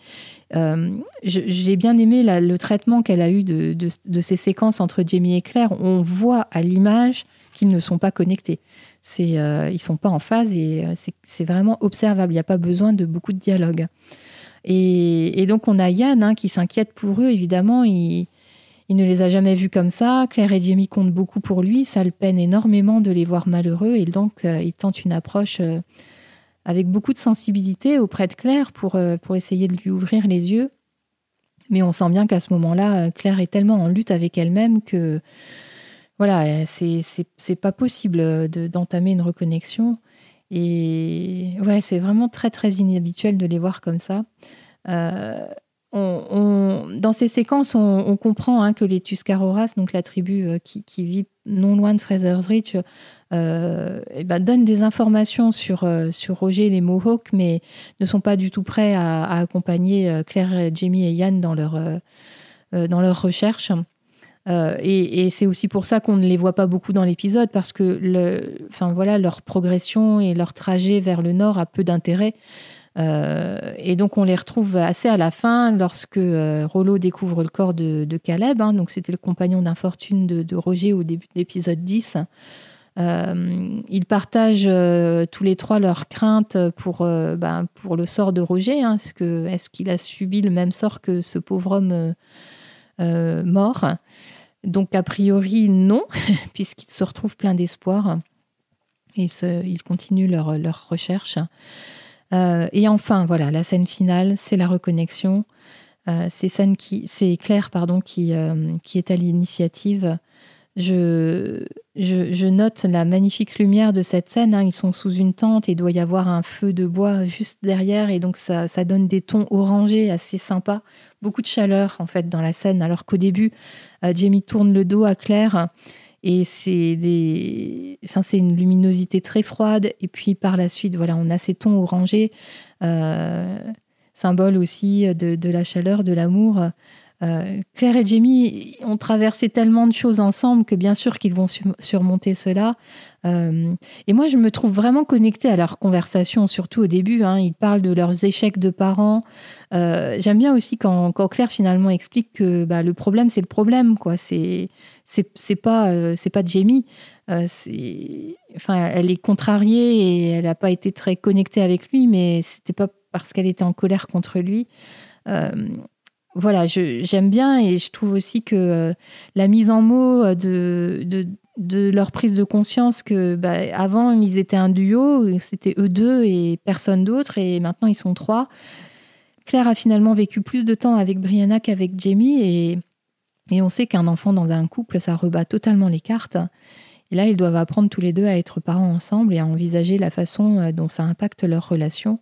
euh, j'ai bien aimé le traitement qu'elle a eu de, ces séquences entre Jamie et Claire. On voit à l'image qu'ils ne sont pas connectés. C'est, ils sont pas en phase et c'est vraiment observable. Il n'y a pas besoin de beaucoup de dialogue. Et, donc on a Yann hein, qui s'inquiète pour eux. Évidemment, il, il ne les a jamais vus comme ça. Claire et Jamie comptent beaucoup pour lui. Ça le peine énormément de les voir malheureux. Et donc, euh, il tente une approche euh, avec beaucoup de sensibilité auprès de Claire pour, euh, pour essayer de lui ouvrir les yeux. Mais on sent bien qu'à ce moment-là, Claire est tellement en lutte avec elle-même que voilà, c'est pas possible d'entamer une reconnexion. Et ouais, c'est vraiment très très inhabituel de les voir comme ça dans ces séquences, on, comprend hein, que les Tuscaroras, donc la tribu euh, qui, vit non loin de Fraser's Ridge, euh, eh ben, donnent des informations sur, euh, sur Roger et les Mohawks, mais ne sont pas du tout prêts à, accompagner Claire, Jamie et Yann dans leur, dans leur recherche. et, c'est aussi pour ça qu'on ne les voit pas beaucoup dans l'épisode, parce que le, voilà, leur progression et leur trajet vers le nord a peu d'intérêt. Euh, et donc on les retrouve assez à la fin lorsque euh, Rollo découvre le corps de, Caleb. Hein. donc c'était le compagnon d'infortune de, Roger au début de l'épisode 10. Euh, ils partagent tous les trois leurs craintes pour, ben, pour le sort de Roger. Hein. Est-ce qu'il a subi le même sort que ce pauvre homme mort? Donc a priori non, puisqu'ils se retrouvent pleins d'espoir. Ils, ils continuent leur, leur recherche. Euh, et enfin, voilà, la scène finale, c'est la reconnexion. Euh, c'est Claire pardon, qui, euh, qui est à l'initiative. Je, je, note la magnifique lumière de cette scène. Hein. Ils sont sous une tente et il doit y avoir un feu de bois juste derrière. Et donc, ça, ça donne des tons orangés assez sympas. Beaucoup de chaleur, en fait, dans la scène. Alors qu'au début, Jamie tourne le dos à Claire et c'est des, enfin, c'est une luminosité très froide. Et puis par la suite, voilà, on a ces tons orangés, euh, symbole aussi de, la chaleur, de l'amour. Euh, Claire et Jamie ont traversé tellement de choses ensemble que bien sûr qu'ils vont surmonter cela. Euh, et moi, je me trouve vraiment connectée à leur conversation, surtout au début. Hein. ils parlent de leurs échecs de parents. Euh, j'aime bien aussi quand, Claire finalement explique que bah, le problème, c'est le problème. quoi. C'est pas c'est pas Jamie. enfin, elle est contrariée et elle n'a pas été très connectée avec lui, mais c'était pas parce qu'elle était en colère contre lui voilà, j'aime bien et je trouve aussi que euh, la mise en mots euh, de, leur prise de conscience que bah, avant ils étaient un duo, c'était eux deux et personne d'autre, et maintenant ils sont trois. Claire a finalement vécu plus de temps avec Brianna qu'avec Jamie et, et on sait qu'un enfant dans un couple, ça rebat totalement les cartes. Et là, ils doivent apprendre tous les deux à être parents ensemble et à envisager la façon euh, dont ça impacte leur relation.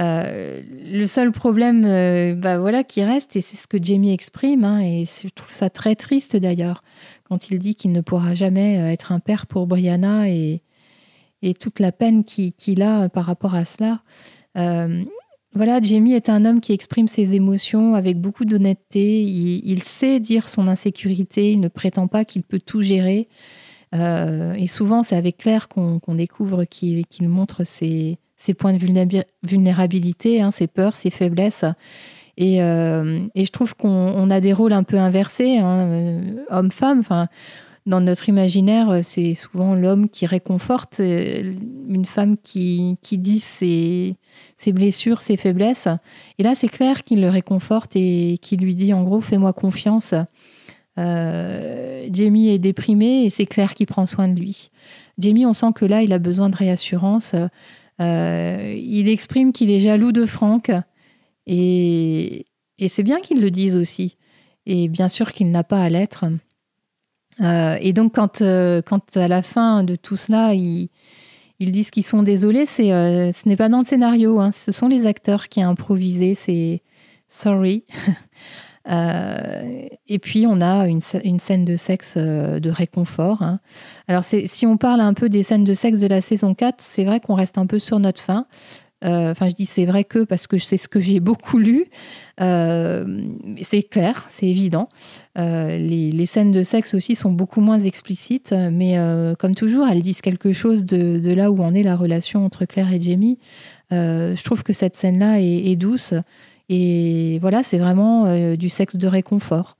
Euh, le seul problème euh, bah voilà, qui reste, et c'est ce que Jamie exprime, hein, et je trouve ça très triste d'ailleurs, quand il dit qu'il ne pourra jamais euh, être un père pour Brianna et, et toute la peine qu'il a par rapport à cela. voilà, Jamie est un homme qui exprime ses émotions avec beaucoup d'honnêteté. Il, sait dire son insécurité, il ne prétend pas qu'il peut tout gérer. et souvent, c'est avec Claire qu'on découvre qu'il montre ses, ses points de vulnérabilité, hein, ses peurs, ses faiblesses. Euh, et, je trouve qu'on a des rôles un peu inversés, hein, euh, homme-femme. Dans notre imaginaire, c'est souvent l'homme qui réconforte, une femme qui, qui dit ses, ses, blessures, ses faiblesses. Et là, c'est clair qu'il le réconforte et qui lui dit en gros, fais-moi confiance. Euh, Jamie est déprimé et c'est Claire qui prend soin de lui. Jamie, on sent que là, il a besoin de réassurance. Euh, il exprime qu'il est jaloux de Franck et, c'est bien qu'il le dise aussi. Et bien sûr qu'il n'a pas à l'être. Euh, et donc, quand, quand à la fin de tout cela, ils, ils disent qu'ils sont désolés, ce n'est pas dans le scénario. Hein. ce sont les acteurs qui ont improvisé. C'est sorry. Euh, et puis, on a une, scène de sexe euh, de réconfort. Hein. Alors, si on parle un peu des scènes de sexe de la saison 4, c'est vrai qu'on reste un peu sur notre fin. Euh, enfin, je dis c'est vrai que parce que c'est ce que j'ai beaucoup lu. c'est clair, c'est évident. les, scènes de sexe aussi sont beaucoup moins explicites, mais comme toujours, elles disent quelque chose de, là où en est la relation entre Claire et Jamie. je trouve que cette scène-là est, douce et voilà, c'est vraiment euh, du sexe de réconfort,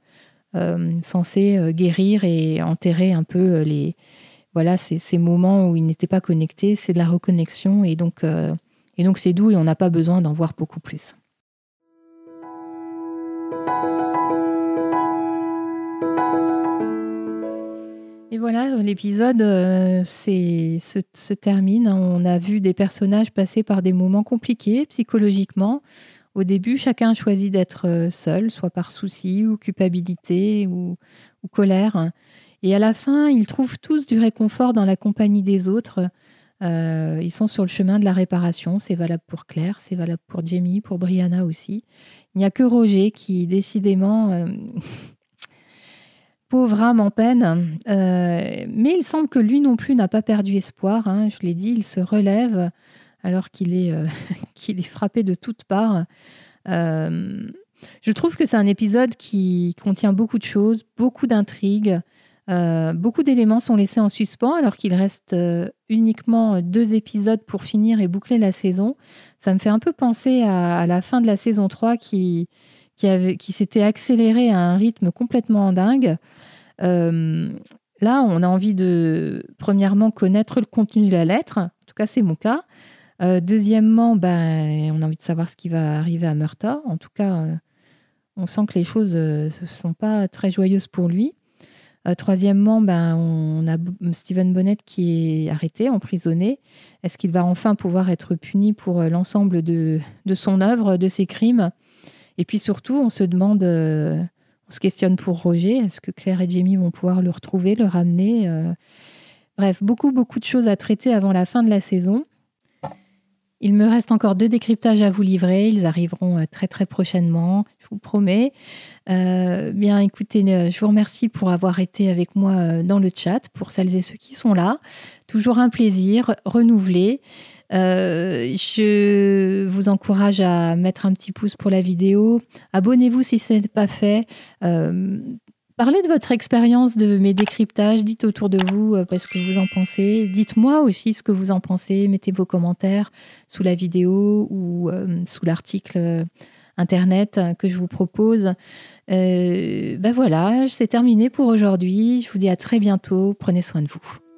euh, censé euh, guérir et enterrer un peu les voilà ces, moments où ils n'étaient pas connectés. C'est de la reconnexion et donc c'est doux et on n'a pas besoin d'en voir beaucoup plus. Et voilà, l'épisode se, termine. On a vu des personnages passer par des moments compliqués psychologiquement. Au début, chacun choisit d'être euh, seul, soit par souci ou culpabilité ou, colère. Et à la fin, ils trouvent tous du réconfort dans la compagnie des autres. Euh, ils sont sur le chemin de la réparation. C'est valable pour Claire, c'est valable pour Jamie, pour Brianna aussi. Il n'y a que Roger qui, décidément, euh, pauvre âme en peine. mais il semble que lui non plus n'a pas perdu espoir. Hein. Je l'ai dit, il se relève alors qu'il est, euh, est frappé de toutes parts. Euh, je trouve que c'est un épisode qui contient beaucoup de choses, beaucoup d'intrigues. Euh, beaucoup d'éléments sont laissés en suspens alors qu'il reste uniquement deux épisodes pour finir et boucler la saison. Ça me fait un peu penser à, la fin de la saison 3 qui, qui, qui s'était accélérée à un rythme complètement dingue. là, on a envie de, premièrement, connaître le contenu de la lettre. En tout cas, c'est mon cas. Euh, deuxièmement, ben, on a envie de savoir ce qui va arriver à Murta. En tout cas, euh, on sent que les choses ne euh, sont pas très joyeuses pour lui. troisièmement, ben, on a Stephen Bonnet qui est arrêté, emprisonné. Est-ce qu'il va enfin pouvoir être puni pour l'ensemble de, de, son œuvre, de ses crimes? Et puis surtout, on se demande, on se questionne pour Roger, est-ce que Claire et Jamie vont pouvoir le retrouver, le ramener Bref, beaucoup, beaucoup de choses à traiter avant la fin de la saison. Il me reste encore deux décryptages à vous livrer. Ils arriveront euh, très très prochainement, je vous promets. Euh, bien, écoutez, euh, je vous remercie pour avoir été avec moi dans le chat, pour celles et ceux qui sont là. Toujours un plaisir, renouvelé. je vous encourage à mettre un petit pouce pour la vidéo. Abonnez-vous si ce n'est pas fait. Parlez de votre expérience de mes décryptages, dites autour de vous euh, ce que vous en pensez. Dites-moi aussi ce que vous en pensez, mettez vos commentaires sous la vidéo ou euh, sous l'article euh, internet que je vous propose. ben voilà, c'est terminé pour aujourd'hui. Je vous dis à très bientôt. Prenez soin de vous.